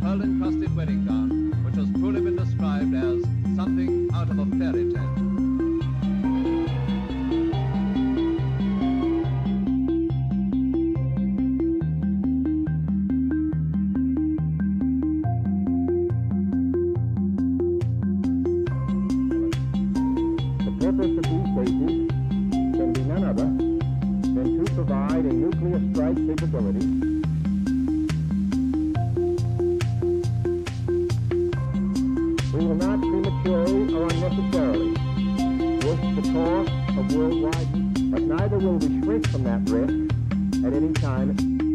pearl-encrusted wedding gown, which has truly been described as something out of a fairy tale. The purpose of these bases can be none other than to provide a nuclear strike capability We will not prematurely or unnecessarily risk the cost of worldwide, but neither will we shrink from that risk at any time.